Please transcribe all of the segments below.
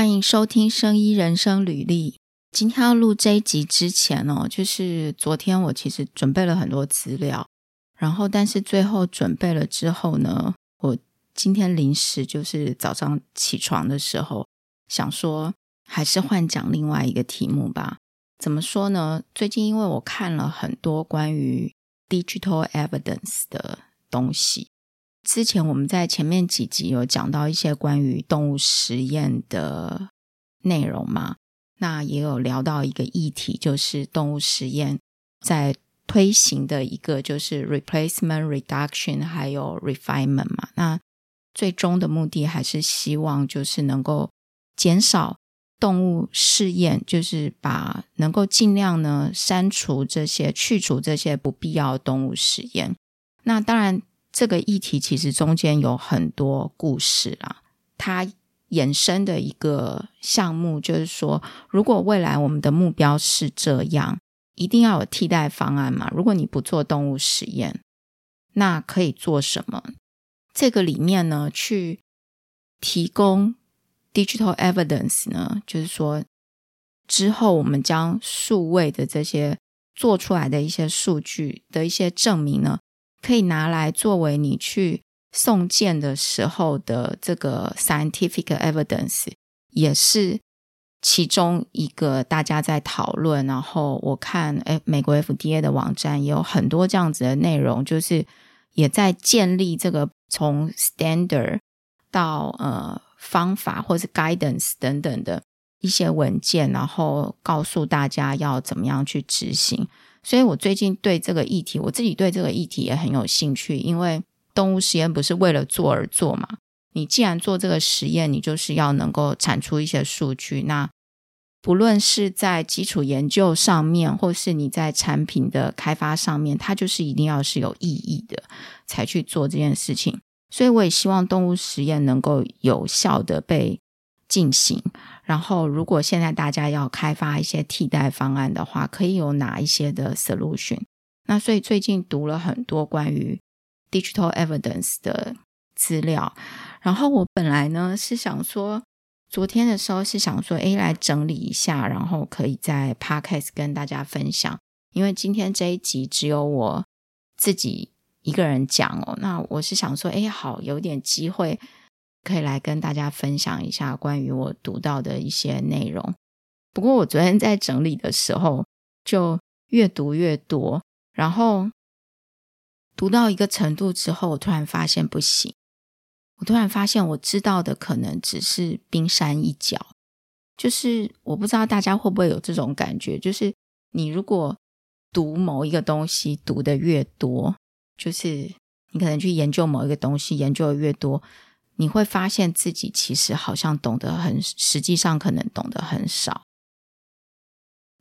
欢迎收听《生医人生履历》。今天要录这一集之前哦，就是昨天我其实准备了很多资料，然后但是最后准备了之后呢，我今天临时就是早上起床的时候想说，还是换讲另外一个题目吧。怎么说呢？最近因为我看了很多关于 digital evidence 的东西。之前我们在前面几集有讲到一些关于动物实验的内容嘛，那也有聊到一个议题，就是动物实验在推行的一个就是 replacement reduction 还有 refinement 嘛，那最终的目的还是希望就是能够减少动物试验，就是把能够尽量呢删除这些去除这些不必要的动物实验，那当然。这个议题其实中间有很多故事啊，它衍生的一个项目就是说，如果未来我们的目标是这样，一定要有替代方案嘛。如果你不做动物实验，那可以做什么？这个里面呢，去提供 digital evidence 呢，就是说之后我们将数位的这些做出来的一些数据的一些证明呢。可以拿来作为你去送件的时候的这个 scientific evidence，也是其中一个大家在讨论。然后我看，诶，美国 FDA 的网站也有很多这样子的内容，就是也在建立这个从 standard 到呃方法或是 guidance 等等的一些文件，然后告诉大家要怎么样去执行。所以我最近对这个议题，我自己对这个议题也很有兴趣，因为动物实验不是为了做而做嘛。你既然做这个实验，你就是要能够产出一些数据。那不论是在基础研究上面，或是你在产品的开发上面，它就是一定要是有意义的，才去做这件事情。所以我也希望动物实验能够有效的被进行。然后，如果现在大家要开发一些替代方案的话，可以有哪一些的 solution？那所以最近读了很多关于 digital evidence 的资料。然后我本来呢是想说，昨天的时候是想说，诶，来整理一下，然后可以在 podcast 跟大家分享。因为今天这一集只有我自己一个人讲哦，那我是想说，诶，好，有点机会。可以来跟大家分享一下关于我读到的一些内容。不过我昨天在整理的时候，就越读越多，然后读到一个程度之后，我突然发现不行。我突然发现我知道的可能只是冰山一角。就是我不知道大家会不会有这种感觉，就是你如果读某一个东西读得越多，就是你可能去研究某一个东西，研究的越多。你会发现自己其实好像懂得很，实际上可能懂得很少。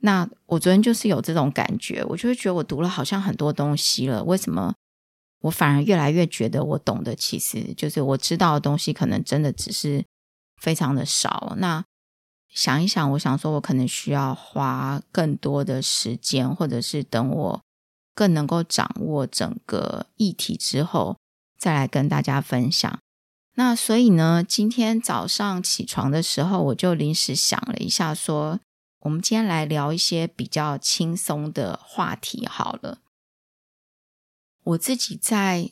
那我昨天就是有这种感觉，我就会觉得我读了好像很多东西了，为什么我反而越来越觉得我懂得其实就是我知道的东西，可能真的只是非常的少。那想一想，我想说我可能需要花更多的时间，或者是等我更能够掌握整个议题之后，再来跟大家分享。那所以呢，今天早上起床的时候，我就临时想了一下，说我们今天来聊一些比较轻松的话题好了。我自己在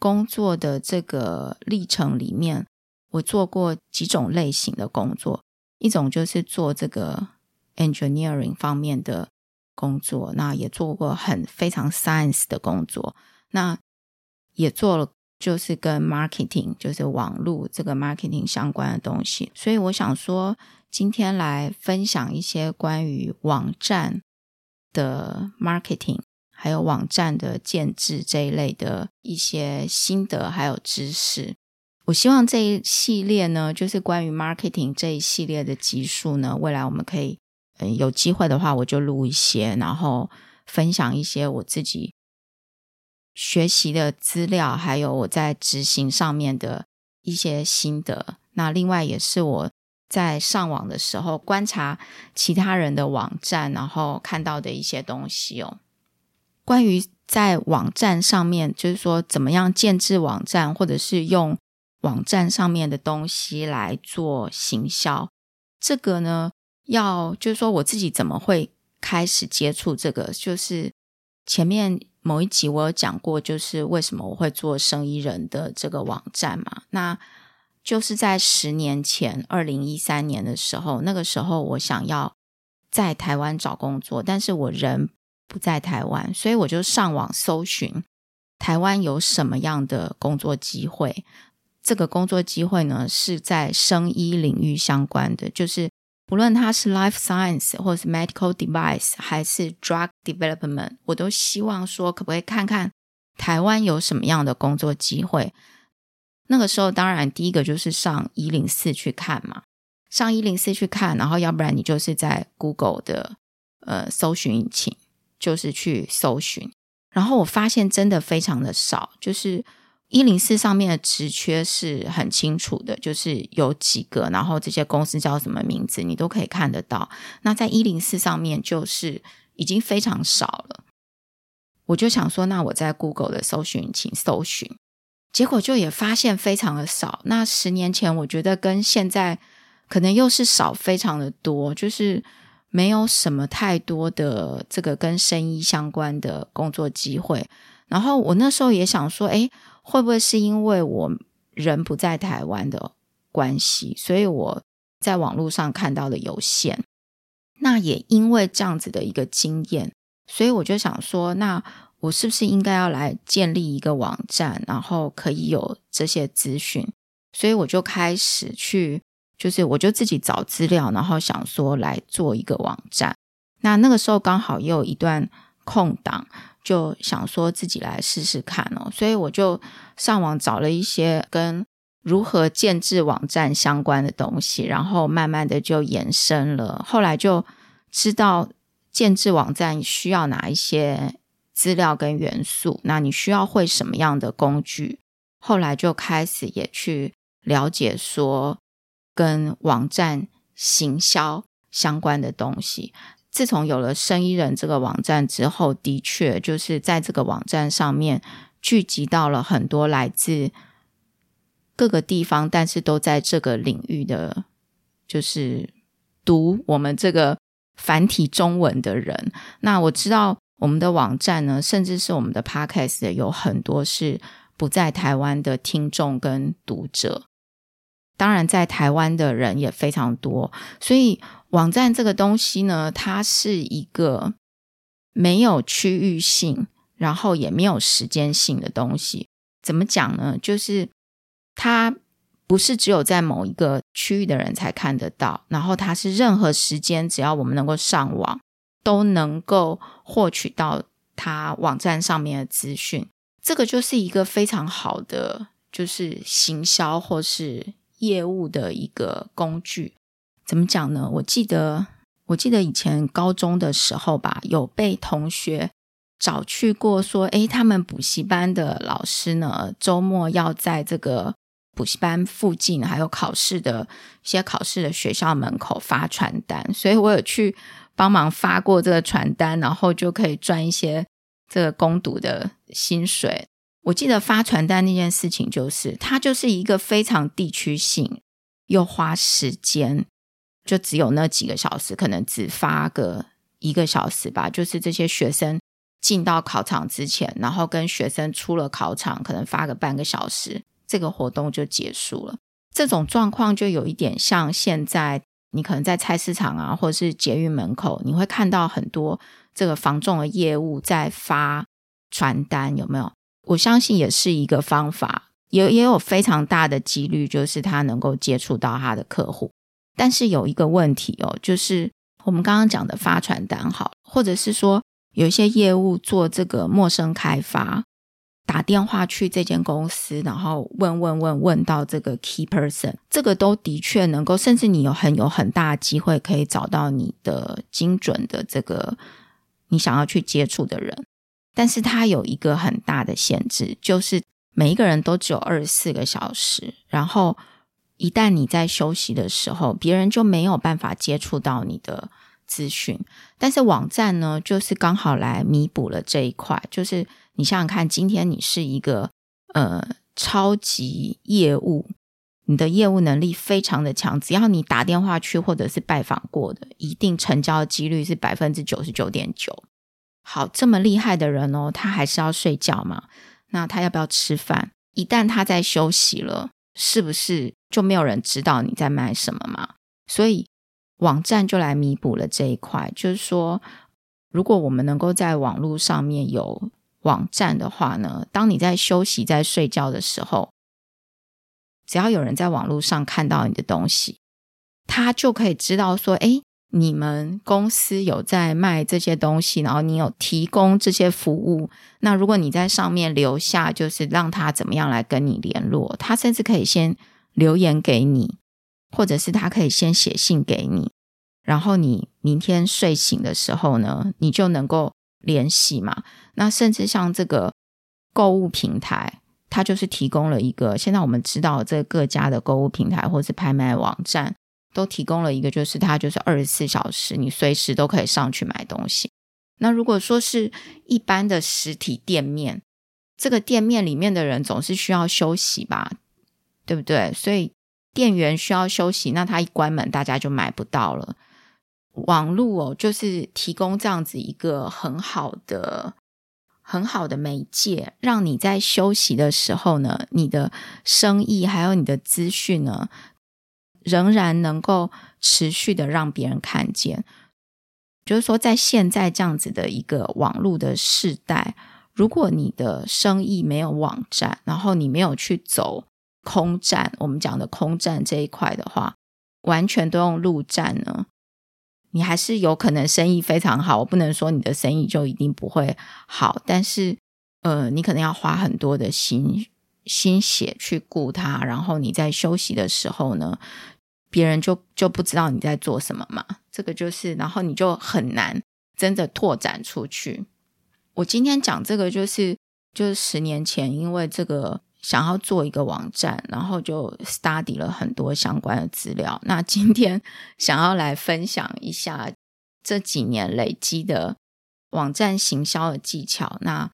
工作的这个历程里面，我做过几种类型的工作，一种就是做这个 engineering 方面的工作，那也做过很非常 science 的工作，那也做了。就是跟 marketing，就是网络这个 marketing 相关的东西，所以我想说，今天来分享一些关于网站的 marketing，还有网站的建制这一类的一些心得还有知识。我希望这一系列呢，就是关于 marketing 这一系列的集数呢，未来我们可以，嗯，有机会的话，我就录一些，然后分享一些我自己。学习的资料，还有我在执行上面的一些心得。那另外也是我在上网的时候观察其他人的网站，然后看到的一些东西哦。关于在网站上面，就是说怎么样建置网站，或者是用网站上面的东西来做行销，这个呢，要就是说我自己怎么会开始接触这个，就是前面某一集我有讲过，就是为什么我会做生意人的这个网站嘛，那就是在十年前，二零一三年的时候，那个时候我想要在台湾找工作，但是我人不在台湾，所以我就上网搜寻台湾有什么样的工作机会。这个工作机会呢，是在生医领域相关的，就是不论它是 life science 或是 medical device 还是 drug development，我都希望说可不可以看看台湾有什么样的工作机会。那个时候，当然第一个就是上一零四去看嘛，上一零四去看，然后要不然你就是在 Google 的呃搜寻引擎，就是去搜寻，然后我发现真的非常的少，就是。一零四上面的职缺是很清楚的，就是有几个，然后这些公司叫什么名字，你都可以看得到。那在一零四上面就是已经非常少了。我就想说，那我在 Google 的搜寻引擎搜寻，结果就也发现非常的少。那十年前我觉得跟现在可能又是少非常的多，就是没有什么太多的这个跟生意相关的工作机会。然后我那时候也想说，诶。会不会是因为我人不在台湾的关系，所以我在网络上看到的有限？那也因为这样子的一个经验，所以我就想说，那我是不是应该要来建立一个网站，然后可以有这些资讯？所以我就开始去，就是我就自己找资料，然后想说来做一个网站。那那个时候刚好也有一段空档。就想说自己来试试看哦，所以我就上网找了一些跟如何建置网站相关的东西，然后慢慢的就延伸了。后来就知道建置网站需要哪一些资料跟元素，那你需要会什么样的工具？后来就开始也去了解说跟网站行销相关的东西。自从有了生医人这个网站之后，的确就是在这个网站上面聚集到了很多来自各个地方，但是都在这个领域的，就是读我们这个繁体中文的人。那我知道我们的网站呢，甚至是我们的 Podcast 有很多是不在台湾的听众跟读者，当然在台湾的人也非常多，所以。网站这个东西呢，它是一个没有区域性，然后也没有时间性的东西。怎么讲呢？就是它不是只有在某一个区域的人才看得到，然后它是任何时间，只要我们能够上网，都能够获取到它网站上面的资讯。这个就是一个非常好的，就是行销或是业务的一个工具。怎么讲呢？我记得，我记得以前高中的时候吧，有被同学找去过，说，诶，他们补习班的老师呢，周末要在这个补习班附近，还有考试的一些考试的学校门口发传单，所以我有去帮忙发过这个传单，然后就可以赚一些这个工读的薪水。我记得发传单那件事情，就是它就是一个非常地区性又花时间。就只有那几个小时，可能只发个一个小时吧。就是这些学生进到考场之前，然后跟学生出了考场，可能发个半个小时，这个活动就结束了。这种状况就有一点像现在你可能在菜市场啊，或者是捷运门口，你会看到很多这个防重的业务在发传单，有没有？我相信也是一个方法，也也有非常大的几率，就是他能够接触到他的客户。但是有一个问题哦，就是我们刚刚讲的发传单好，或者是说有一些业务做这个陌生开发，打电话去这间公司，然后问问问问到这个 key person，这个都的确能够，甚至你有很有很大的机会可以找到你的精准的这个你想要去接触的人。但是它有一个很大的限制，就是每一个人都只有二十四个小时，然后。一旦你在休息的时候，别人就没有办法接触到你的资讯。但是网站呢，就是刚好来弥补了这一块。就是你想想看，今天你是一个呃超级业务，你的业务能力非常的强，只要你打电话去或者是拜访过的，一定成交的几率是百分之九十九点九。好，这么厉害的人哦，他还是要睡觉嘛？那他要不要吃饭？一旦他在休息了，是不是就没有人知道你在卖什么嘛？所以网站就来弥补了这一块，就是说，如果我们能够在网络上面有网站的话呢，当你在休息、在睡觉的时候，只要有人在网络上看到你的东西，他就可以知道说，诶，你们公司有在卖这些东西，然后你有提供这些服务。那如果你在上面留下，就是让他怎么样来跟你联络，他甚至可以先留言给你，或者是他可以先写信给你，然后你明天睡醒的时候呢，你就能够联系嘛。那甚至像这个购物平台。它就是提供了一个，现在我们知道这各家的购物平台或是拍卖网站都提供了一个，就是它就是二十四小时，你随时都可以上去买东西。那如果说是一般的实体店面，这个店面里面的人总是需要休息吧，对不对？所以店员需要休息，那他一关门，大家就买不到了。网络哦，就是提供这样子一个很好的。很好的媒介，让你在休息的时候呢，你的生意还有你的资讯呢，仍然能够持续的让别人看见。就是说，在现在这样子的一个网络的时代，如果你的生意没有网站，然后你没有去走空战，我们讲的空战这一块的话，完全都用陆战呢。你还是有可能生意非常好，我不能说你的生意就一定不会好，但是呃，你可能要花很多的心心血去顾他，然后你在休息的时候呢，别人就就不知道你在做什么嘛，这个就是，然后你就很难真的拓展出去。我今天讲这个就是就是十年前，因为这个。想要做一个网站，然后就 study 了很多相关的资料。那今天想要来分享一下这几年累积的网站行销的技巧。那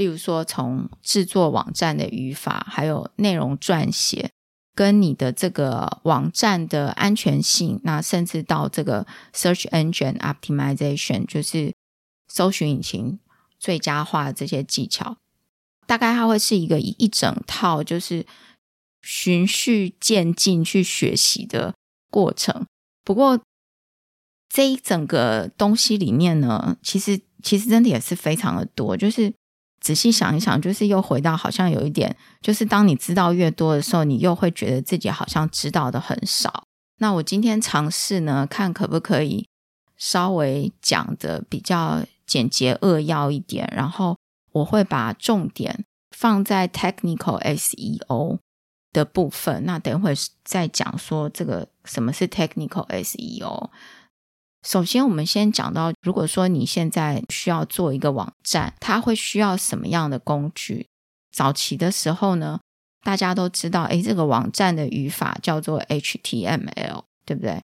例如说，从制作网站的语法，还有内容撰写，跟你的这个网站的安全性，那甚至到这个 search engine optimization，就是搜寻引擎最佳化这些技巧。大概它会是一个一整套，就是循序渐进去学习的过程。不过这一整个东西里面呢，其实其实真的也是非常的多。就是仔细想一想，就是又回到好像有一点，就是当你知道越多的时候，你又会觉得自己好像知道的很少。那我今天尝试呢，看可不可以稍微讲的比较简洁扼要一点，然后。我会把重点放在 technical SEO 的部分。那等会再讲说这个什么是 technical SEO。首先，我们先讲到，如果说你现在需要做一个网站，它会需要什么样的工具？早期的时候呢，大家都知道，诶，这个网站的语法叫做 HTML，对不对？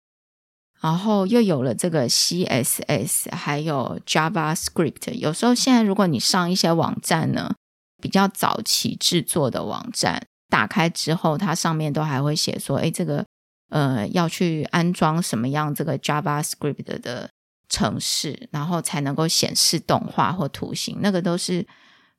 然后又有了这个 CSS，还有 JavaScript。有时候现在如果你上一些网站呢，比较早期制作的网站，打开之后，它上面都还会写说，哎，这个呃要去安装什么样这个 JavaScript 的程式，然后才能够显示动画或图形。那个都是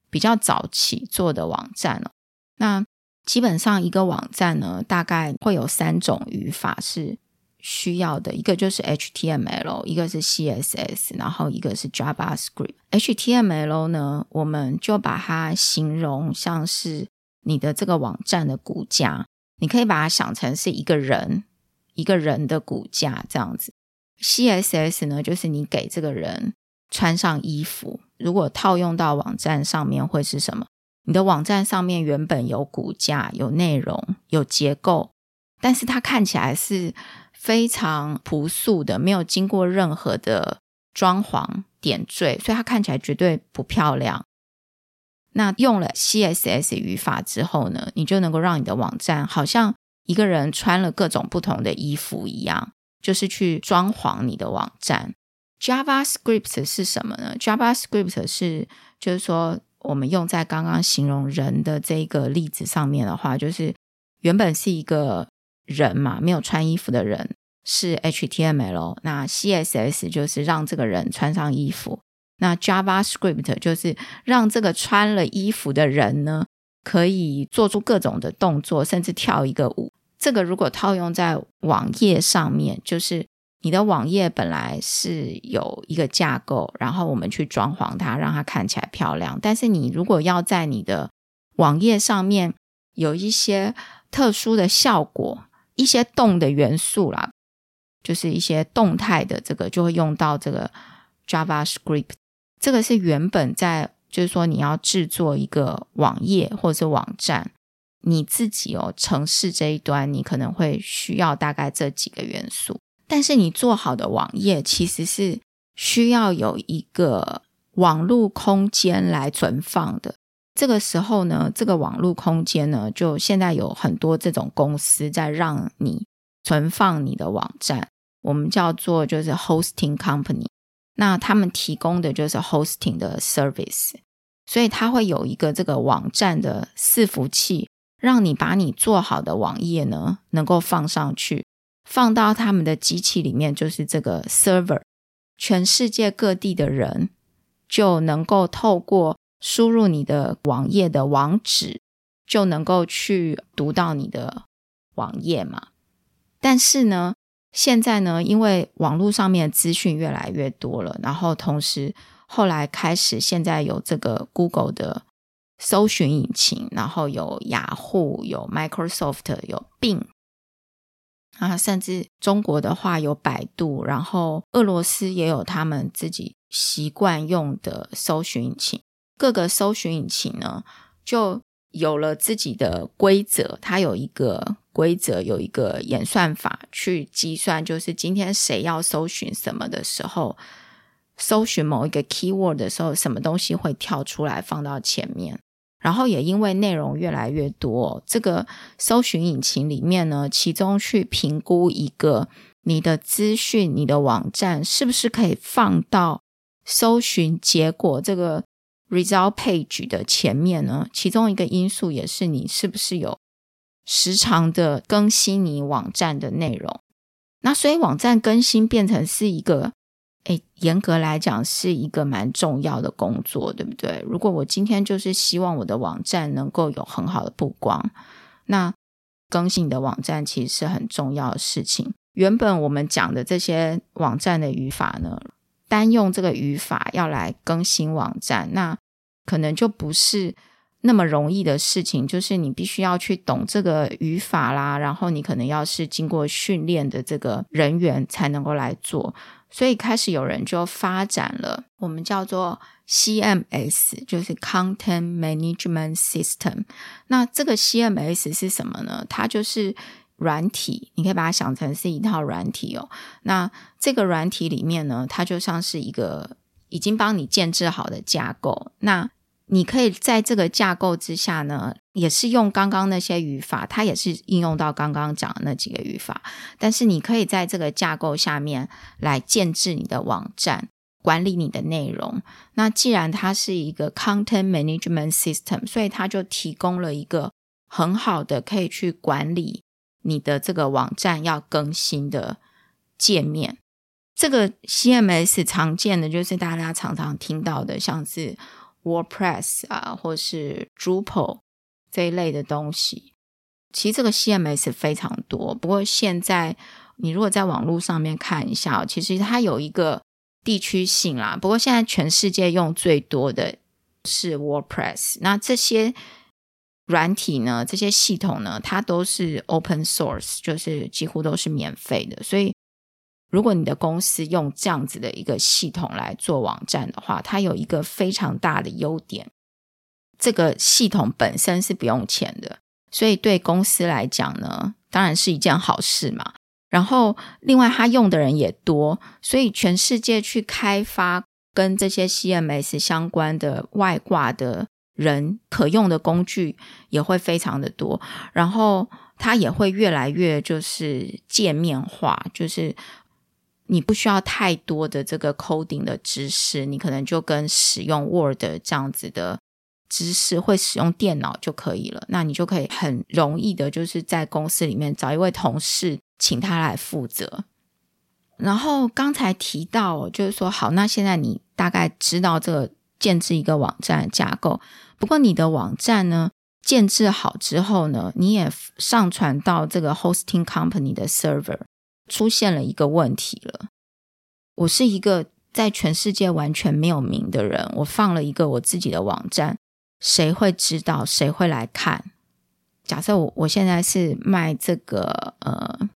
比较早期做的网站哦。那基本上一个网站呢，大概会有三种语法是。需要的一个就是 HTML，一个是 CSS，然后一个是 JavaScript。HTML 呢，我们就把它形容像是你的这个网站的骨架，你可以把它想成是一个人，一个人的骨架这样子。CSS 呢，就是你给这个人穿上衣服。如果套用到网站上面会是什么？你的网站上面原本有骨架、有内容、有结构，但是它看起来是。非常朴素的，没有经过任何的装潢点缀，所以它看起来绝对不漂亮。那用了 CSS 语法之后呢，你就能够让你的网站好像一个人穿了各种不同的衣服一样，就是去装潢你的网站。JavaScript 是什么呢？JavaScript 是就是说，我们用在刚刚形容人的这个例子上面的话，就是原本是一个人嘛，没有穿衣服的人是 HTML，那 CSS 就是让这个人穿上衣服，那 JavaScript 就是让这个穿了衣服的人呢，可以做出各种的动作，甚至跳一个舞。这个如果套用在网页上面，就是你的网页本来是有一个架构，然后我们去装潢它，让它看起来漂亮。但是你如果要在你的网页上面有一些特殊的效果，一些动的元素啦，就是一些动态的这个，就会用到这个 JavaScript。这个是原本在，就是说你要制作一个网页或者是网站，你自己哦，城市这一端，你可能会需要大概这几个元素。但是你做好的网页其实是需要有一个网络空间来存放的。这个时候呢，这个网络空间呢，就现在有很多这种公司在让你存放你的网站，我们叫做就是 hosting company。那他们提供的就是 hosting 的 service，所以它会有一个这个网站的伺服器，让你把你做好的网页呢，能够放上去，放到他们的机器里面，就是这个 server，全世界各地的人就能够透过。输入你的网页的网址，就能够去读到你的网页嘛。但是呢，现在呢，因为网络上面的资讯越来越多了，然后同时后来开始现在有这个 Google 的搜寻引擎，然后有雅虎、有 Microsoft、有 Bing 啊，甚至中国的话有百度，然后俄罗斯也有他们自己习惯用的搜寻引擎。各个搜寻引擎呢，就有了自己的规则。它有一个规则，有一个演算法去计算，就是今天谁要搜寻什么的时候，搜寻某一个 keyword 的时候，什么东西会跳出来放到前面。然后也因为内容越来越多，这个搜寻引擎里面呢，其中去评估一个你的资讯、你的网站是不是可以放到搜寻结果这个。Result page 的前面呢，其中一个因素也是你是不是有时常的更新你网站的内容。那所以网站更新变成是一个，诶，严格来讲是一个蛮重要的工作，对不对？如果我今天就是希望我的网站能够有很好的曝光，那更新你的网站其实是很重要的事情。原本我们讲的这些网站的语法呢，单用这个语法要来更新网站，那可能就不是那么容易的事情。就是你必须要去懂这个语法啦，然后你可能要是经过训练的这个人员才能够来做。所以开始有人就发展了我们叫做 CMS，就是 Content Management System。那这个 CMS 是什么呢？它就是。软体，你可以把它想成是一套软体哦。那这个软体里面呢，它就像是一个已经帮你建置好的架构。那你可以在这个架构之下呢，也是用刚刚那些语法，它也是应用到刚刚讲的那几个语法。但是你可以在这个架构下面来建置你的网站，管理你的内容。那既然它是一个 content management system，所以它就提供了一个很好的可以去管理。你的这个网站要更新的界面，这个 CMS 常见的就是大家常常听到的，像是 WordPress 啊，或是 Drupal 这一类的东西。其实这个 CMS 非常多，不过现在你如果在网络上面看一下，其实它有一个地区性啦。不过现在全世界用最多的是 WordPress，那这些。软体呢，这些系统呢，它都是 open source，就是几乎都是免费的。所以，如果你的公司用这样子的一个系统来做网站的话，它有一个非常大的优点，这个系统本身是不用钱的，所以对公司来讲呢，当然是一件好事嘛。然后，另外它用的人也多，所以全世界去开发跟这些 CMS 相关的外挂的。人可用的工具也会非常的多，然后它也会越来越就是界面化，就是你不需要太多的这个 coding 的知识，你可能就跟使用 Word 这样子的知识，会使用电脑就可以了。那你就可以很容易的，就是在公司里面找一位同事，请他来负责。然后刚才提到，就是说，好，那现在你大概知道这个建置一个网站架构。不过你的网站呢，建置好之后呢，你也上传到这个 hosting company 的 server，出现了一个问题了。我是一个在全世界完全没有名的人，我放了一个我自己的网站，谁会知道？谁会来看？假设我我现在是卖这个呃。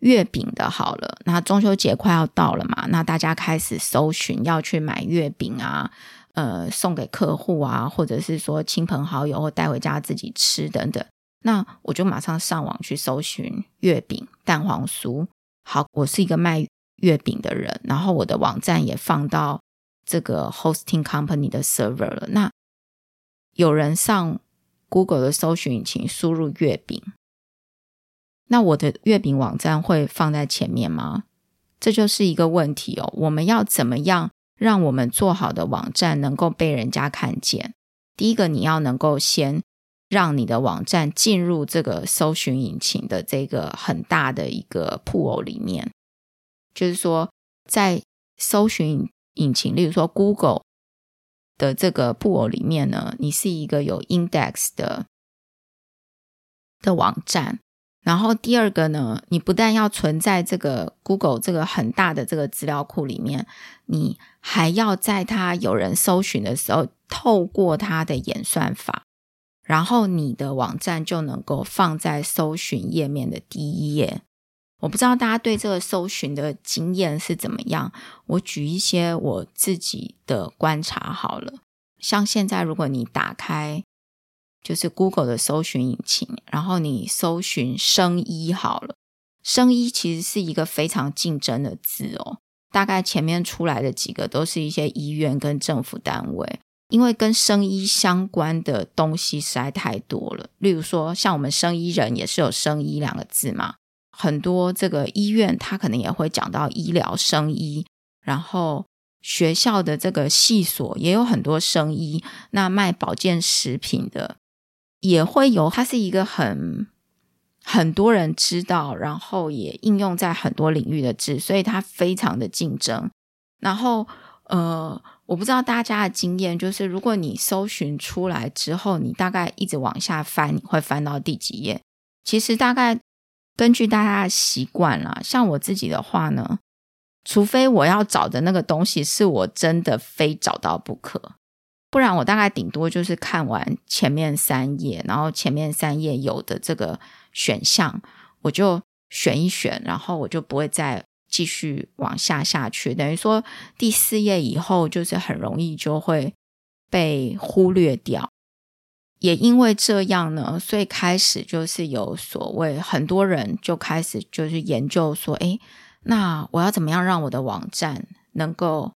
月饼的好了，那中秋节快要到了嘛，那大家开始搜寻要去买月饼啊，呃，送给客户啊，或者是说亲朋好友或带回家自己吃等等，那我就马上上网去搜寻月饼、蛋黄酥。好，我是一个卖月饼的人，然后我的网站也放到这个 hosting company 的 server 了。那有人上 Google 的搜寻引擎输入月饼。那我的月饼网站会放在前面吗？这就是一个问题哦。我们要怎么样让我们做好的网站能够被人家看见？第一个，你要能够先让你的网站进入这个搜寻引擎的这个很大的一个 pool 里面，就是说，在搜寻引擎，例如说 Google 的这个 pool 里面呢，你是一个有 index 的的网站。然后第二个呢，你不但要存在这个 Google 这个很大的这个资料库里面，你还要在它有人搜寻的时候，透过它的演算法，然后你的网站就能够放在搜寻页面的第一页。我不知道大家对这个搜寻的经验是怎么样，我举一些我自己的观察好了。像现在如果你打开。就是 Google 的搜寻引擎，然后你搜寻生医好了，生医其实是一个非常竞争的字哦。大概前面出来的几个都是一些医院跟政府单位，因为跟生医相关的东西实在太多了。例如说，像我们生医人也是有生医两个字嘛，很多这个医院它可能也会讲到医疗生医，然后学校的这个系所也有很多生医，那卖保健食品的。也会有，它是一个很很多人知道，然后也应用在很多领域的字，所以它非常的竞争。然后，呃，我不知道大家的经验，就是如果你搜寻出来之后，你大概一直往下翻，你会翻到第几页？其实大概根据大家的习惯啦，像我自己的话呢，除非我要找的那个东西是我真的非找到不可。不然我大概顶多就是看完前面三页，然后前面三页有的这个选项，我就选一选，然后我就不会再继续往下下去。等于说第四页以后就是很容易就会被忽略掉。也因为这样呢，所以开始就是有所谓很多人就开始就是研究说，诶，那我要怎么样让我的网站能够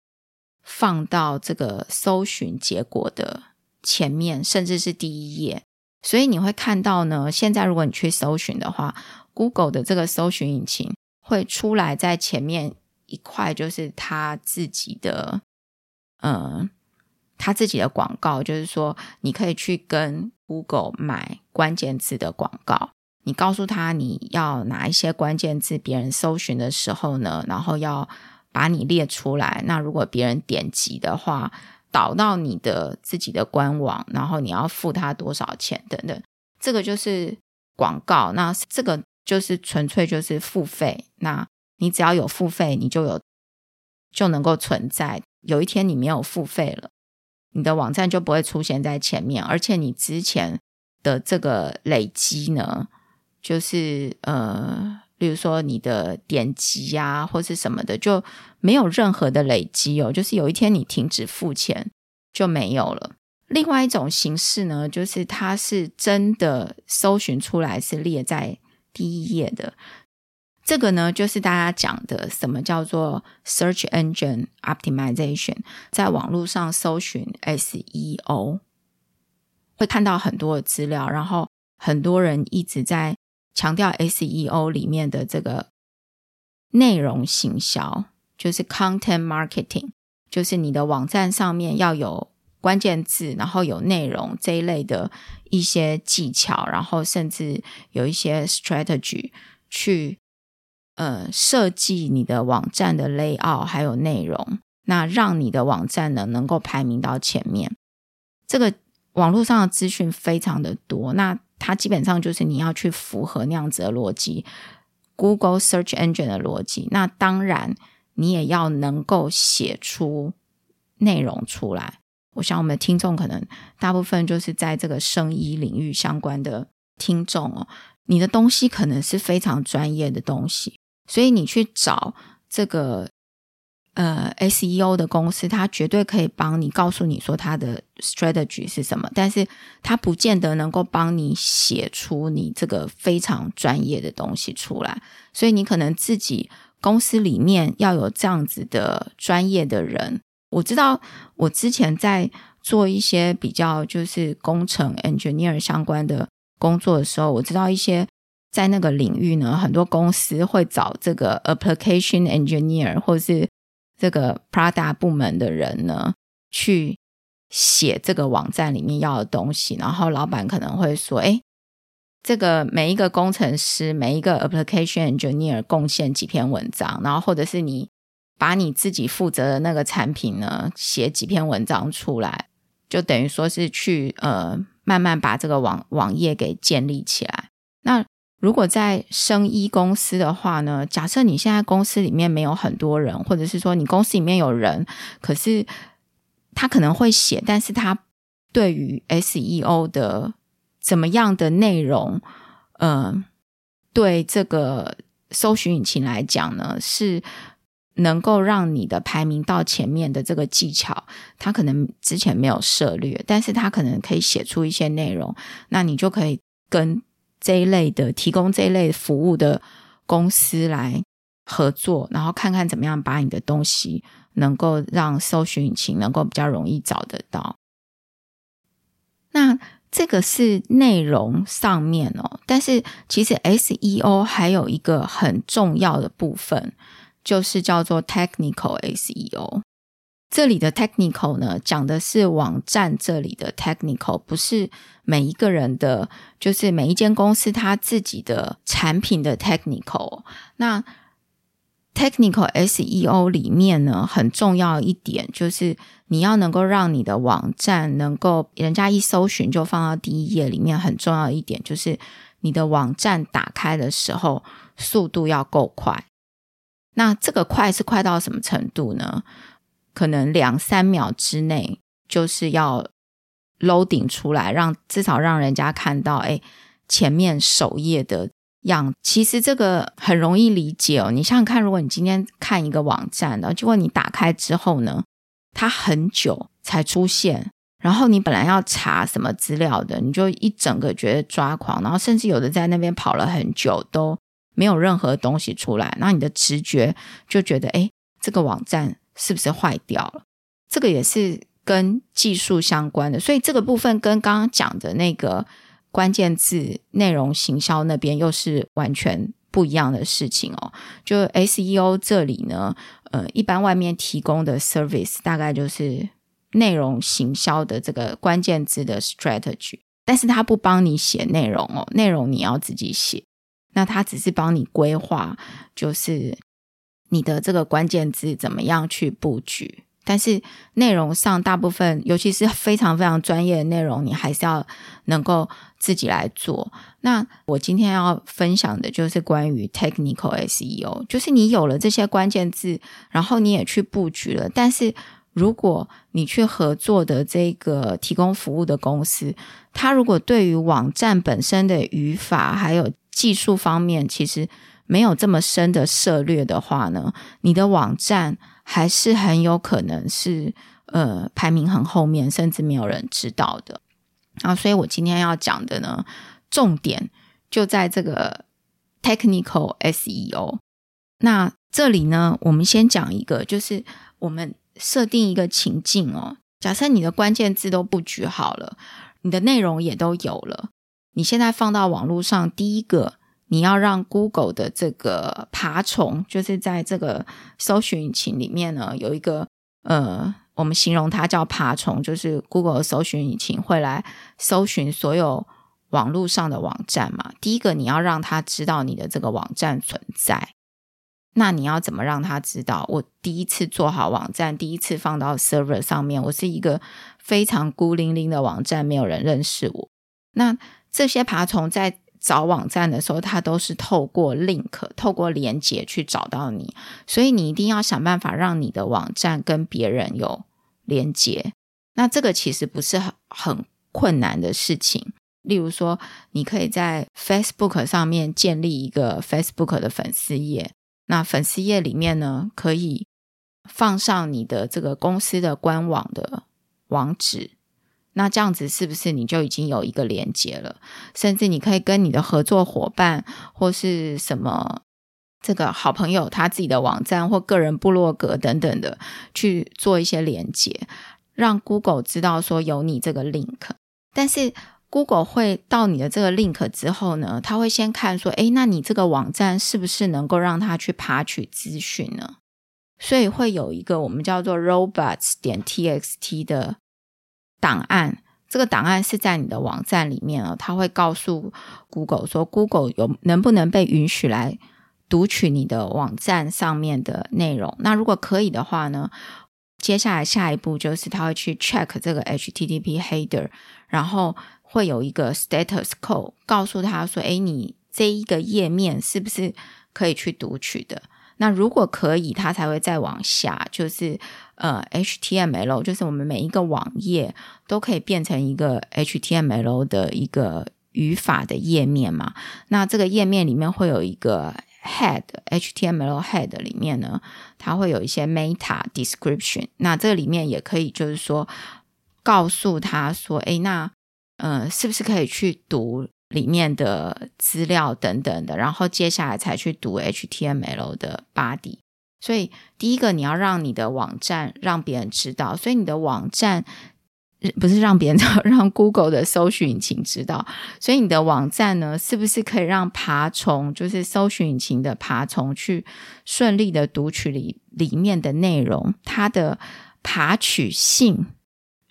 放到这个搜寻结果的前面，甚至是第一页。所以你会看到呢，现在如果你去搜寻的话，Google 的这个搜寻引擎会出来在前面一块，就是他自己的，嗯，他自己的广告，就是说你可以去跟 Google 买关键字的广告。你告诉他你要哪一些关键字，别人搜寻的时候呢，然后要。把你列出来，那如果别人点击的话，导到你的自己的官网，然后你要付他多少钱等等，这个就是广告。那这个就是纯粹就是付费。那你只要有付费，你就有就能够存在。有一天你没有付费了，你的网站就不会出现在前面，而且你之前的这个累积呢，就是呃。比如说你的点击呀，或是什么的，就没有任何的累积哦。就是有一天你停止付钱就没有了。另外一种形式呢，就是它是真的搜寻出来是列在第一页的。这个呢，就是大家讲的什么叫做 Search Engine Optimization，在网络上搜寻 SEO，会看到很多的资料，然后很多人一直在。强调 SEO 里面的这个内容行销，就是 content marketing，就是你的网站上面要有关键字，然后有内容这一类的一些技巧，然后甚至有一些 strategy 去呃设计你的网站的 layout 还有内容，那让你的网站呢能够排名到前面。这个网络上的资讯非常的多，那它基本上就是你要去符合那样子的逻辑，Google Search Engine 的逻辑。那当然你也要能够写出内容出来。我想我们的听众可能大部分就是在这个生医领域相关的听众哦，你的东西可能是非常专业的东西，所以你去找这个呃 SEO 的公司，他绝对可以帮你告诉你说他的 strategy 是什么，但是他不见得能够帮你写出你这个非常专业的东西出来，所以你可能自己公司里面要有这样子的专业的人。我知道，我之前在做一些比较就是工程 engineer 相关的工作的时候，我知道一些在那个领域呢，很多公司会找这个 application engineer 或是这个 Prada 部门的人呢，去写这个网站里面要的东西。然后老板可能会说：“哎，这个每一个工程师，每一个 application engineer 贡献几篇文章，然后或者是你。”把你自己负责的那个产品呢，写几篇文章出来，就等于说是去呃慢慢把这个网网页给建立起来。那如果在生医公司的话呢，假设你现在公司里面没有很多人，或者是说你公司里面有人，可是他可能会写，但是他对于 SEO 的怎么样的内容，嗯、呃，对这个搜寻引擎来讲呢，是。能够让你的排名到前面的这个技巧，他可能之前没有涉猎，但是他可能可以写出一些内容，那你就可以跟这一类的提供这一类服务的公司来合作，然后看看怎么样把你的东西能够让搜寻引擎能够比较容易找得到。那这个是内容上面哦，但是其实 SEO 还有一个很重要的部分。就是叫做 technical SEO，这里的 technical 呢，讲的是网站这里的 technical，不是每一个人的，就是每一间公司它自己的产品的 technical。那 technical SEO 里面呢，很重要一点就是你要能够让你的网站能够人家一搜寻就放到第一页里面，很重要一点就是你的网站打开的时候速度要够快。那这个快是快到什么程度呢？可能两三秒之内就是要 loading 出来，让至少让人家看到，哎，前面首页的样。其实这个很容易理解哦。你想想看，如果你今天看一个网站，然后结果你打开之后呢，它很久才出现，然后你本来要查什么资料的，你就一整个觉得抓狂，然后甚至有的在那边跑了很久都。没有任何东西出来，那你的直觉就觉得，哎，这个网站是不是坏掉了？这个也是跟技术相关的，所以这个部分跟刚刚讲的那个关键字内容行销那边又是完全不一样的事情哦。就 SEO 这里呢，呃，一般外面提供的 service 大概就是内容行销的这个关键字的 strategy，但是他不帮你写内容哦，内容你要自己写。那他只是帮你规划，就是你的这个关键字怎么样去布局，但是内容上大部分，尤其是非常非常专业的内容，你还是要能够自己来做。那我今天要分享的就是关于 technical SEO，就是你有了这些关键字，然后你也去布局了，但是如果你去合作的这个提供服务的公司，他如果对于网站本身的语法还有技术方面其实没有这么深的涉略的话呢，你的网站还是很有可能是呃排名很后面，甚至没有人知道的。啊，所以我今天要讲的呢，重点就在这个 technical SEO。那这里呢，我们先讲一个，就是我们设定一个情境哦。假设你的关键字都布局好了，你的内容也都有了。你现在放到网络上，第一个你要让 Google 的这个爬虫，就是在这个搜寻引擎里面呢，有一个呃，我们形容它叫爬虫，就是 Google 的搜寻引擎会来搜寻所有网络上的网站嘛。第一个，你要让他知道你的这个网站存在。那你要怎么让他知道？我第一次做好网站，第一次放到 server 上面，我是一个非常孤零零的网站，没有人认识我。那这些爬虫在找网站的时候，它都是透过 link、透过连接去找到你，所以你一定要想办法让你的网站跟别人有连接。那这个其实不是很很困难的事情。例如说，你可以在 Facebook 上面建立一个 Facebook 的粉丝页。那粉丝页里面呢，可以放上你的这个公司的官网的网址。那这样子是不是你就已经有一个连接了？甚至你可以跟你的合作伙伴或是什么这个好朋友他自己的网站或个人部落格等等的去做一些连接，让 Google 知道说有你这个 link。但是 Google 会到你的这个 link 之后呢，他会先看说，诶，那你这个网站是不是能够让他去爬取资讯呢？所以会有一个我们叫做 robots 点 txt 的档案，这个档案是在你的网站里面哦，他会告诉 Google 说，Google 有能不能被允许来读取你的网站上面的内容？那如果可以的话呢，接下来下一步就是他会去 check 这个 HTTP header，然后。会有一个 status code 告诉他说：“诶，你这一个页面是不是可以去读取的？那如果可以，他才会再往下，就是呃 HTML，就是我们每一个网页都可以变成一个 HTML 的一个语法的页面嘛。那这个页面里面会有一个 head，HTML head 里面呢，它会有一些 meta description。那这里面也可以就是说告诉他说：诶，那。”嗯、是不是可以去读里面的资料等等的，然后接下来才去读 HTML 的 body。所以第一个你要让你的网站让别人知道，所以你的网站不是让别人知道，让 Google 的搜寻引擎知道。所以你的网站呢，是不是可以让爬虫，就是搜寻引擎的爬虫去顺利的读取里里面的内容？它的爬取性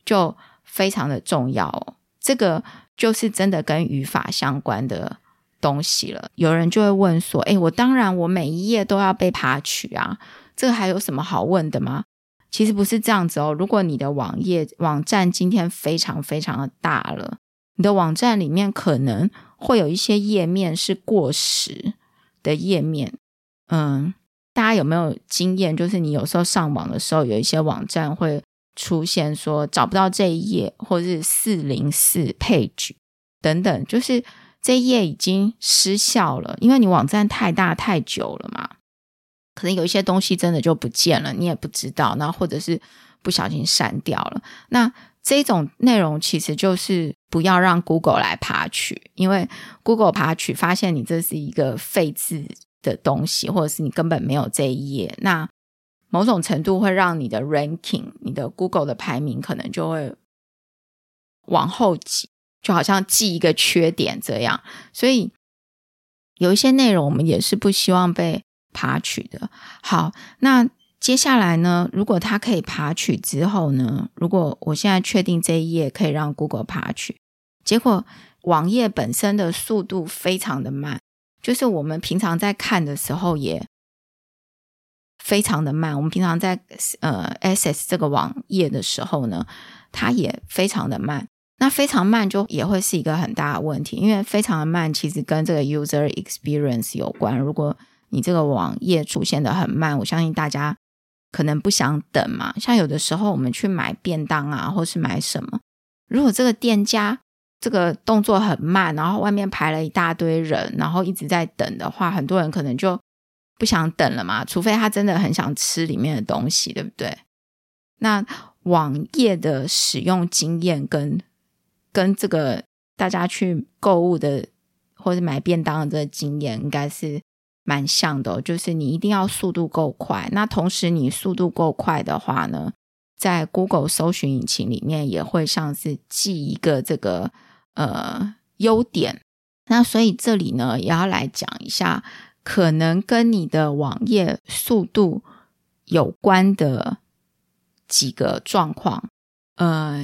就非常的重要哦。这个就是真的跟语法相关的东西了。有人就会问说：“诶，我当然我每一页都要被爬取啊，这还有什么好问的吗？”其实不是这样子哦。如果你的网页网站今天非常非常的大了，你的网站里面可能会有一些页面是过时的页面。嗯，大家有没有经验？就是你有时候上网的时候，有一些网站会。出现说找不到这一页，或是四零四 page 等等，就是这一页已经失效了，因为你网站太大太久了嘛，可能有一些东西真的就不见了，你也不知道，那或者是不小心删掉了。那这种内容其实就是不要让 Google 来爬取，因为 Google 爬取发现你这是一个废置的东西，或者是你根本没有这一页，那。某种程度会让你的 ranking，你的 Google 的排名可能就会往后挤，就好像记一个缺点这样。所以有一些内容我们也是不希望被爬取的。好，那接下来呢，如果它可以爬取之后呢，如果我现在确定这一页可以让 Google 爬取，结果网页本身的速度非常的慢，就是我们平常在看的时候也。非常的慢，我们平常在呃 access 这个网页的时候呢，它也非常的慢。那非常慢就也会是一个很大的问题，因为非常的慢其实跟这个 user experience 有关。如果你这个网页出现的很慢，我相信大家可能不想等嘛。像有的时候我们去买便当啊，或是买什么，如果这个店家这个动作很慢，然后外面排了一大堆人，然后一直在等的话，很多人可能就。不想等了嘛？除非他真的很想吃里面的东西，对不对？那网页的使用经验跟跟这个大家去购物的或者买便当的这个经验应该是蛮像的，就是你一定要速度够快。那同时你速度够快的话呢，在 Google 搜寻引擎里面也会像是记一个这个呃优点。那所以这里呢也要来讲一下。可能跟你的网页速度有关的几个状况，呃，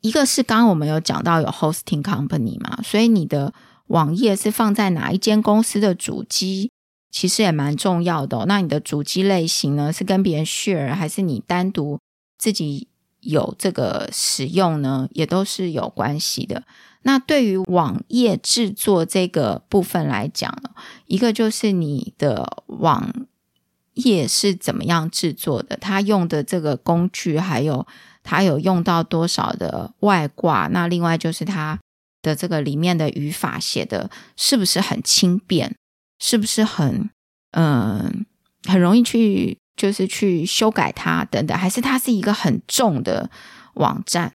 一个是刚刚我们有讲到有 hosting company 嘛，所以你的网页是放在哪一间公司的主机，其实也蛮重要的。那你的主机类型呢，是跟别人 share 还是你单独自己有这个使用呢？也都是有关系的。那对于网页制作这个部分来讲，一个就是你的网。页是怎么样制作的？他用的这个工具，还有他有用到多少的外挂？那另外就是他的这个里面的语法写的是不是很轻便？是不是很嗯很容易去就是去修改它等等？还是它是一个很重的网站？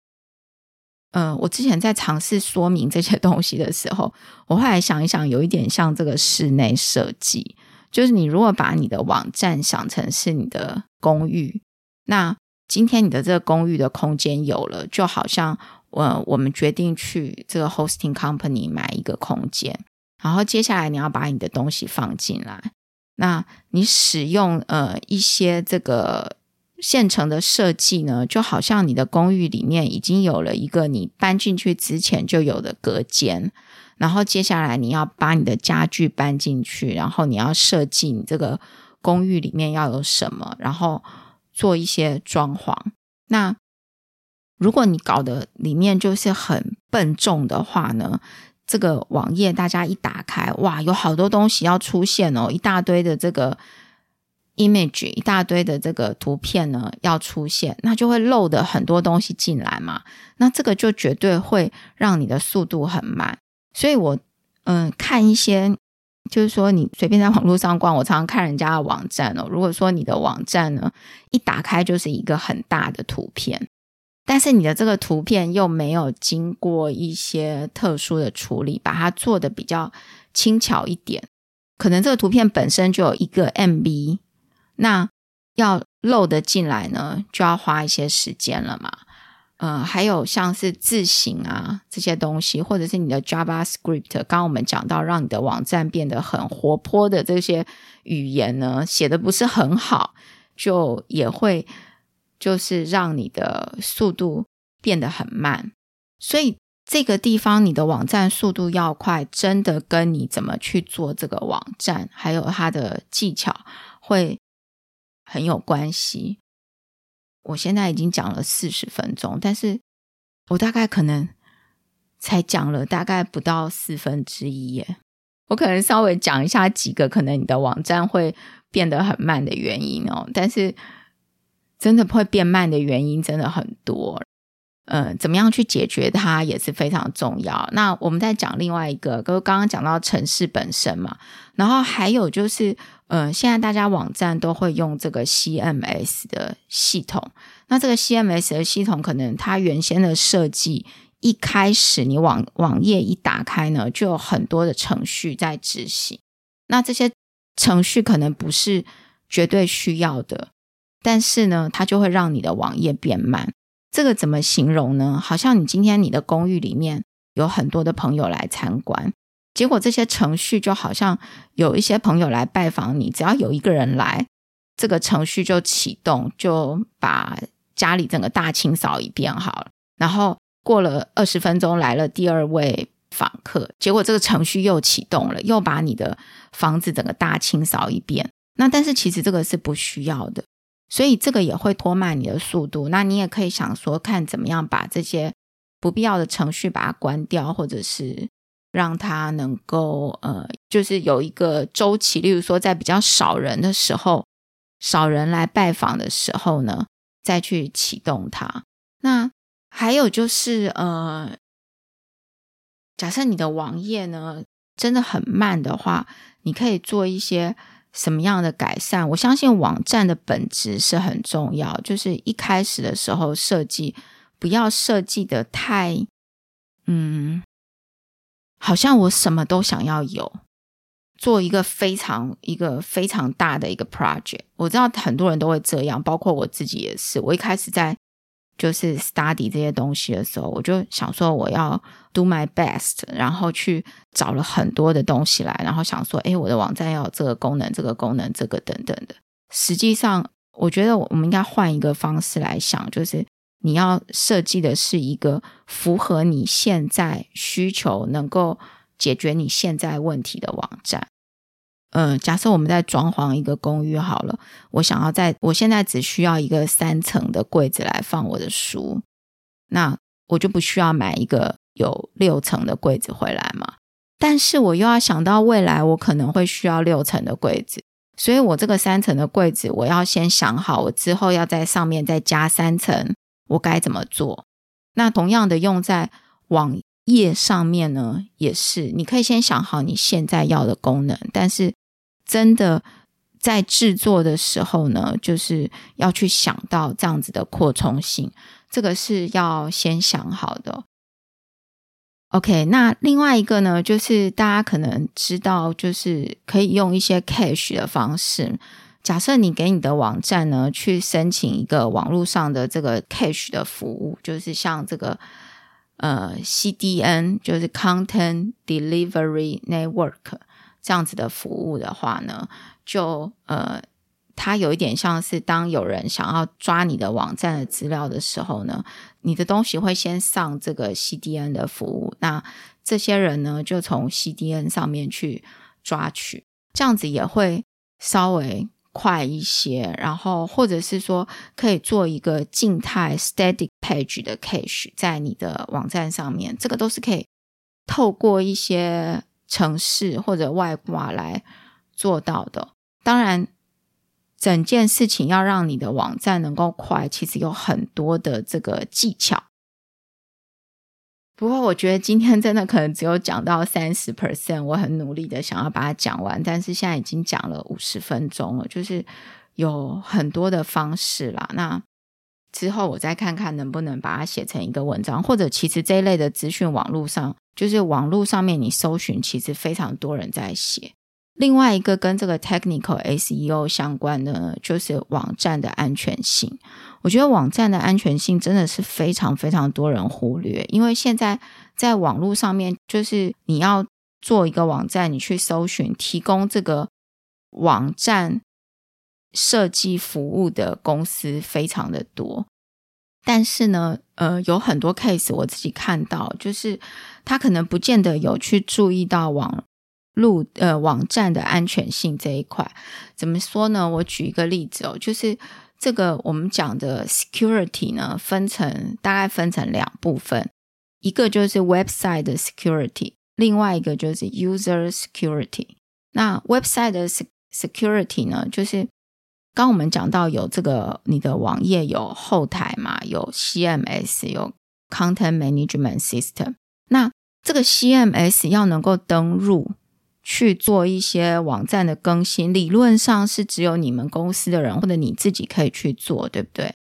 嗯，我之前在尝试说明这些东西的时候，我后来想一想，有一点像这个室内设计。就是你如果把你的网站想成是你的公寓，那今天你的这个公寓的空间有了，就好像呃，我们决定去这个 hosting company 买一个空间，然后接下来你要把你的东西放进来，那你使用呃一些这个现成的设计呢，就好像你的公寓里面已经有了一个你搬进去之前就有的隔间。然后接下来你要把你的家具搬进去，然后你要设计你这个公寓里面要有什么，然后做一些装潢。那如果你搞得里面就是很笨重的话呢，这个网页大家一打开，哇，有好多东西要出现哦，一大堆的这个 image，一大堆的这个图片呢要出现，那就会漏的很多东西进来嘛。那这个就绝对会让你的速度很慢。所以我，嗯看一些，就是说你随便在网络上逛，我常常看人家的网站哦。如果说你的网站呢，一打开就是一个很大的图片，但是你的这个图片又没有经过一些特殊的处理，把它做的比较轻巧一点，可能这个图片本身就有一个 MB，那要漏的进来呢，就要花一些时间了嘛。嗯，还有像是字型啊这些东西，或者是你的 JavaScript，刚刚我们讲到，让你的网站变得很活泼的这些语言呢，写的不是很好，就也会就是让你的速度变得很慢。所以这个地方你的网站速度要快，真的跟你怎么去做这个网站，还有它的技巧会很有关系。我现在已经讲了四十分钟，但是我大概可能才讲了大概不到四分之一耶。我可能稍微讲一下几个可能你的网站会变得很慢的原因哦，但是真的会变慢的原因真的很多。嗯，怎么样去解决它也是非常重要。那我们再讲另外一个，刚刚讲到城市本身嘛，然后还有就是。嗯，现在大家网站都会用这个 CMS 的系统。那这个 CMS 的系统，可能它原先的设计，一开始你网网页一打开呢，就有很多的程序在执行。那这些程序可能不是绝对需要的，但是呢，它就会让你的网页变慢。这个怎么形容呢？好像你今天你的公寓里面有很多的朋友来参观。结果这些程序就好像有一些朋友来拜访你，只要有一个人来，这个程序就启动，就把家里整个大清扫一遍好了。然后过了二十分钟，来了第二位访客，结果这个程序又启动了，又把你的房子整个大清扫一遍。那但是其实这个是不需要的，所以这个也会拖慢你的速度。那你也可以想说，看怎么样把这些不必要的程序把它关掉，或者是。让它能够呃，就是有一个周期，例如说在比较少人的时候，少人来拜访的时候呢，再去启动它。那还有就是呃，假设你的网页呢真的很慢的话，你可以做一些什么样的改善？我相信网站的本质是很重要，就是一开始的时候设计不要设计得太嗯。好像我什么都想要有，做一个非常一个非常大的一个 project。我知道很多人都会这样，包括我自己也是。我一开始在就是 study 这些东西的时候，我就想说我要 do my best，然后去找了很多的东西来，然后想说，诶，我的网站要有这个功能、这个功能、这个等等的。实际上，我觉得我们应该换一个方式来想，就是你要设计的是一个符合你现在需求、能够解决你现在问题的网站。嗯、假设我们在装潢一个公寓好了，我想要在我现在只需要一个三层的柜子来放我的书，那我就不需要买一个有六层的柜子回来嘛。但是我又要想到未来我可能会需要六层的柜子，所以我这个三层的柜子，我要先想好，我之后要在上面再加三层，我该怎么做？那同样的用在网页上面呢，也是你可以先想好你现在要的功能，但是真的在制作的时候呢，就是要去想到这样子的扩充性，这个是要先想好的。OK，那另外一个呢，就是大家可能知道，就是可以用一些 cache 的方式。假设你给你的网站呢，去申请一个网络上的这个 cache 的服务，就是像这个呃 CDN，就是 Content Delivery Network 这样子的服务的话呢，就呃。它有一点像是，当有人想要抓你的网站的资料的时候呢，你的东西会先上这个 CDN 的服务，那这些人呢就从 CDN 上面去抓取，这样子也会稍微快一些。然后或者是说，可以做一个静态 static page 的 cache 在你的网站上面，这个都是可以透过一些程式或者外挂来做到的。当然。整件事情要让你的网站能够快，其实有很多的这个技巧。不过，我觉得今天真的可能只有讲到三十 percent，我很努力的想要把它讲完，但是现在已经讲了五十分钟了，就是有很多的方式啦。那之后我再看看能不能把它写成一个文章，或者其实这一类的资讯网络上，就是网络上面你搜寻，其实非常多人在写。另外一个跟这个 technical SEO 相关的呢，就是网站的安全性。我觉得网站的安全性真的是非常非常多人忽略，因为现在在网络上面，就是你要做一个网站，你去搜寻提供这个网站设计服务的公司非常的多，但是呢，呃，有很多 case 我自己看到，就是他可能不见得有去注意到网。路呃，网站的安全性这一块怎么说呢？我举一个例子哦，就是这个我们讲的 security 呢，分成大概分成两部分，一个就是 website 的 security，另外一个就是 user security。那 website 的 security 呢，就是刚我们讲到有这个你的网页有后台嘛，有 CMS，有 content management system。那这个 CMS 要能够登入。去做一些网站的更新，理论上是只有你们公司的人或者你自己可以去做，对不对？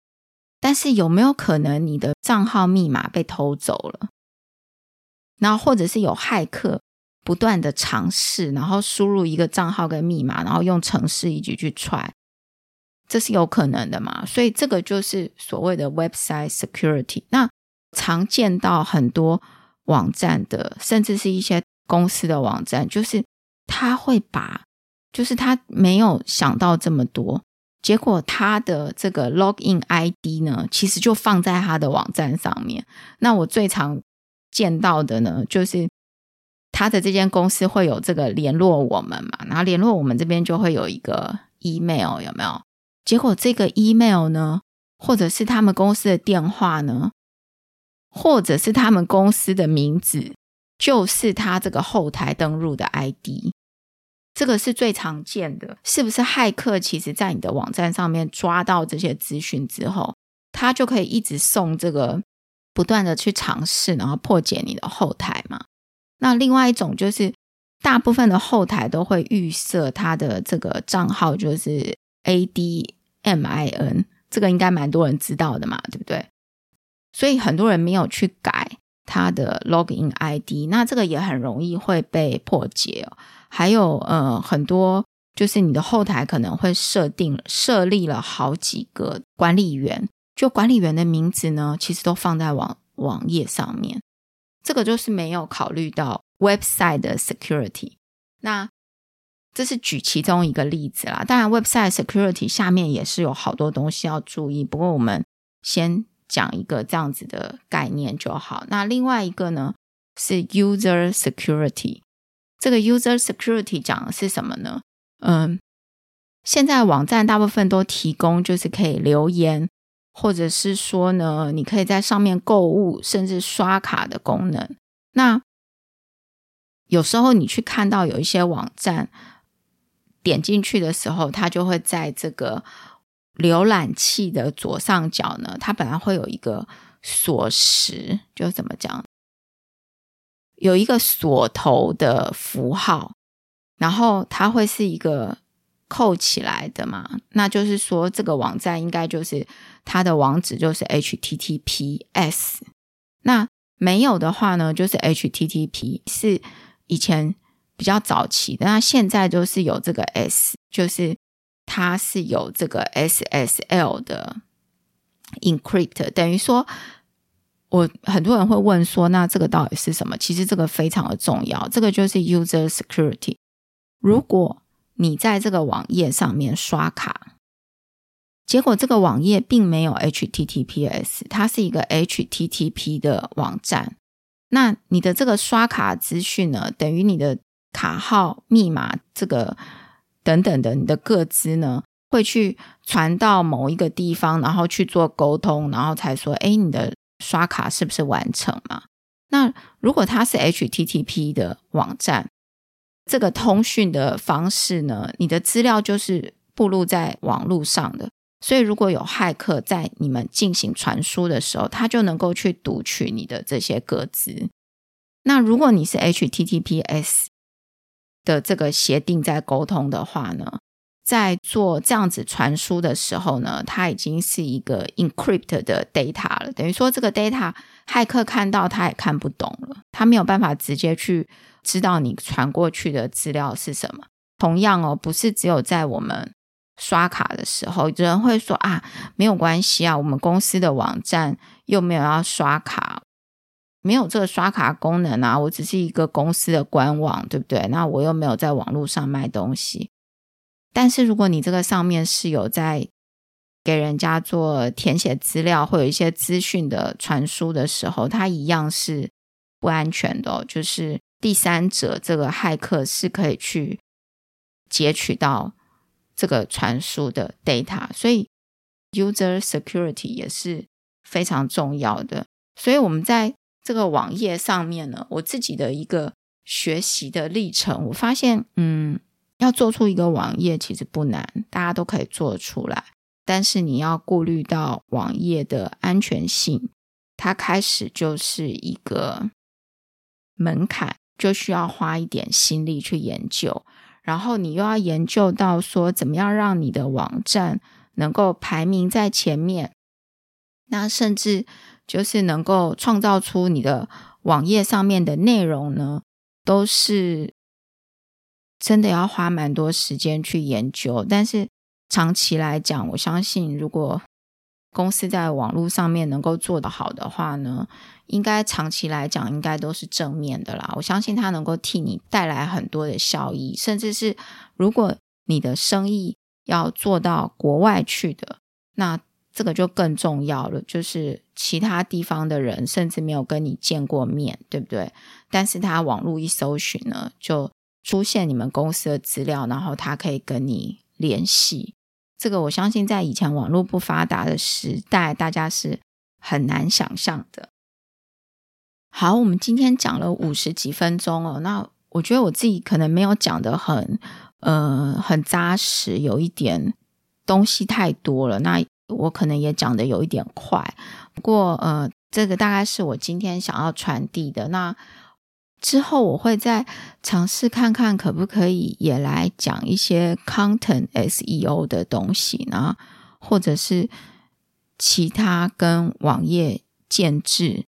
但是有没有可能你的账号密码被偷走了？然后或者是有骇客不断的尝试，然后输入一个账号跟密码，然后用程式一直去踹，这是有可能的嘛？所以这个就是所谓的 website security。那常见到很多网站的，甚至是一些。公司的网站就是他会把，就是他没有想到这么多，结果他的这个 login ID 呢，其实就放在他的网站上面。那我最常见到的呢，就是他的这间公司会有这个联络我们嘛，然后联络我们这边就会有一个 email，有没有？结果这个 email 呢，或者是他们公司的电话呢，或者是他们公司的名字。就是他这个后台登录的 ID，这个是最常见的。是不是骇客其实在你的网站上面抓到这些资讯之后，他就可以一直送这个，不断的去尝试，然后破解你的后台嘛？那另外一种就是，大部分的后台都会预设他的这个账号就是 ADMIN，这个应该蛮多人知道的嘛，对不对？所以很多人没有去改。他的 login ID，那这个也很容易会被破解哦。还有呃，很多就是你的后台可能会设定设立了好几个管理员，就管理员的名字呢，其实都放在网网页上面，这个就是没有考虑到 website 的 security。那这是举其中一个例子啦。当然，website security 下面也是有好多东西要注意。不过，我们先讲一个这样子的概念就好。那另外一个呢，是 user security。这个 user security 讲的是什么呢？嗯，现在网站大部分都提供就是可以留言，或者是说呢，你可以在上面购物，甚至刷卡的功能。那有时候你去看到有一些网站，点进去的时候，它就会在这个浏览器的左上角呢，它本来会有一个锁匙，就怎么讲，有一个锁头的符号，然后它会是一个扣起来的嘛，那就是说这个网站应该就是它的网址就是 HTTPS，那没有的话呢，就是 HTTP 是。以前比较早期的，那现在就是有这个 S，就是它是有这个 SSL 的 encrypt，等于说，我很多人会问说，那这个到底是什么？其实这个非常的重要，这个就是 user security。如果你在这个网页上面刷卡，结果这个网页并没有 HTTPS，它是一个 HTTP 的网站。那你的这个刷卡资讯呢，等于你的卡号、密码这个等等的，你的个资呢，会去传到某一个地方，然后去做沟通，然后才说，哎，你的刷卡是不是完成嘛？那如果它是 HTTP 的网站，这个通讯的方式呢，你的资料就是暴露在网络上的。所以，如果有骇客在你们进行传输的时候，他就能够去读取你的这些个资。那如果你是 HTTPS 的这个协定在沟通的话呢，在做这样子传输的时候呢，它已经是一个 encrypt 的 data 了。等于说，这个 data 骇客看到他也看不懂了，他没有办法直接去知道你传过去的资料是什么。同样哦，不是只有在我们。刷卡的时候，有人会说啊，没有关系啊，我们公司的网站又没有要刷卡，没有这个刷卡功能啊，我只是一个公司的官网，对不对？那我又没有在网络上卖东西。但是如果你这个上面是有在给人家做填写资料，或有一些资讯的传输的时候，它一样是不安全的，就是第三者这个骇客是可以去截取到。这个传输的 data，所以 user security 也是非常重要的。所以我们在这个网页上面呢，我自己的一个学习的历程，我发现，嗯，要做出一个网页其实不难，大家都可以做出来。但是你要顾虑到网页的安全性，它开始就是一个门槛，就需要花一点心力去研究。然后你又要研究到说，怎么样让你的网站能够排名在前面，那甚至就是能够创造出你的网页上面的内容呢，都是真的要花蛮多时间去研究。但是长期来讲，我相信如果公司在网络上面能够做得好的话呢，应该长期来讲应该都是正面的啦。我相信它能够替你带来很多的效益，甚至是如果你的生意要做到国外去的，那这个就更重要了。就是其他地方的人甚至没有跟你见过面，对不对？但是他网络一搜寻呢，就出现你们公司的资料，然后他可以跟你联系。这个我相信，在以前网络不发达的时代，大家是很难想象的。好，我们今天讲了五十几分钟哦，那我觉得我自己可能没有讲得很，呃，很扎实，有一点东西太多了。那我可能也讲得有一点快，不过呃，这个大概是我今天想要传递的。那之后我会再尝试看看，可不可以也来讲一些 content SEO 的东西呢？或者是其他跟网页建制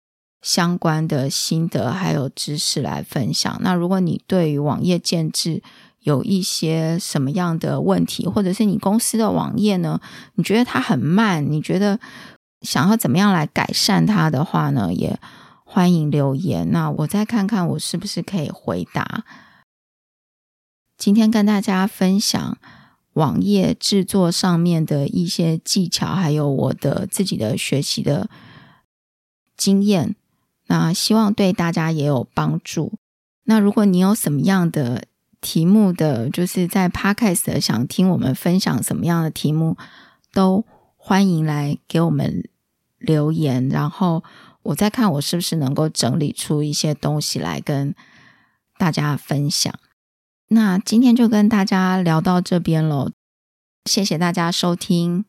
相关的心得还有知识来分享。那如果你对于网页建制有一些什么样的问题，或者是你公司的网页呢，你觉得它很慢，你觉得想要怎么样来改善它的话呢，也。欢迎留言，那我再看看我是不是可以回答。今天跟大家分享网页制作上面的一些技巧，还有我的自己的学习的经验。那希望对大家也有帮助。那如果你有什么样的题目的，就是在 Podcast 想听我们分享什么样的题目，都欢迎来给我们留言，然后我在看我是不是能够整理出一些东西来跟大家分享。那今天就跟大家聊到这边喽，谢谢大家收听。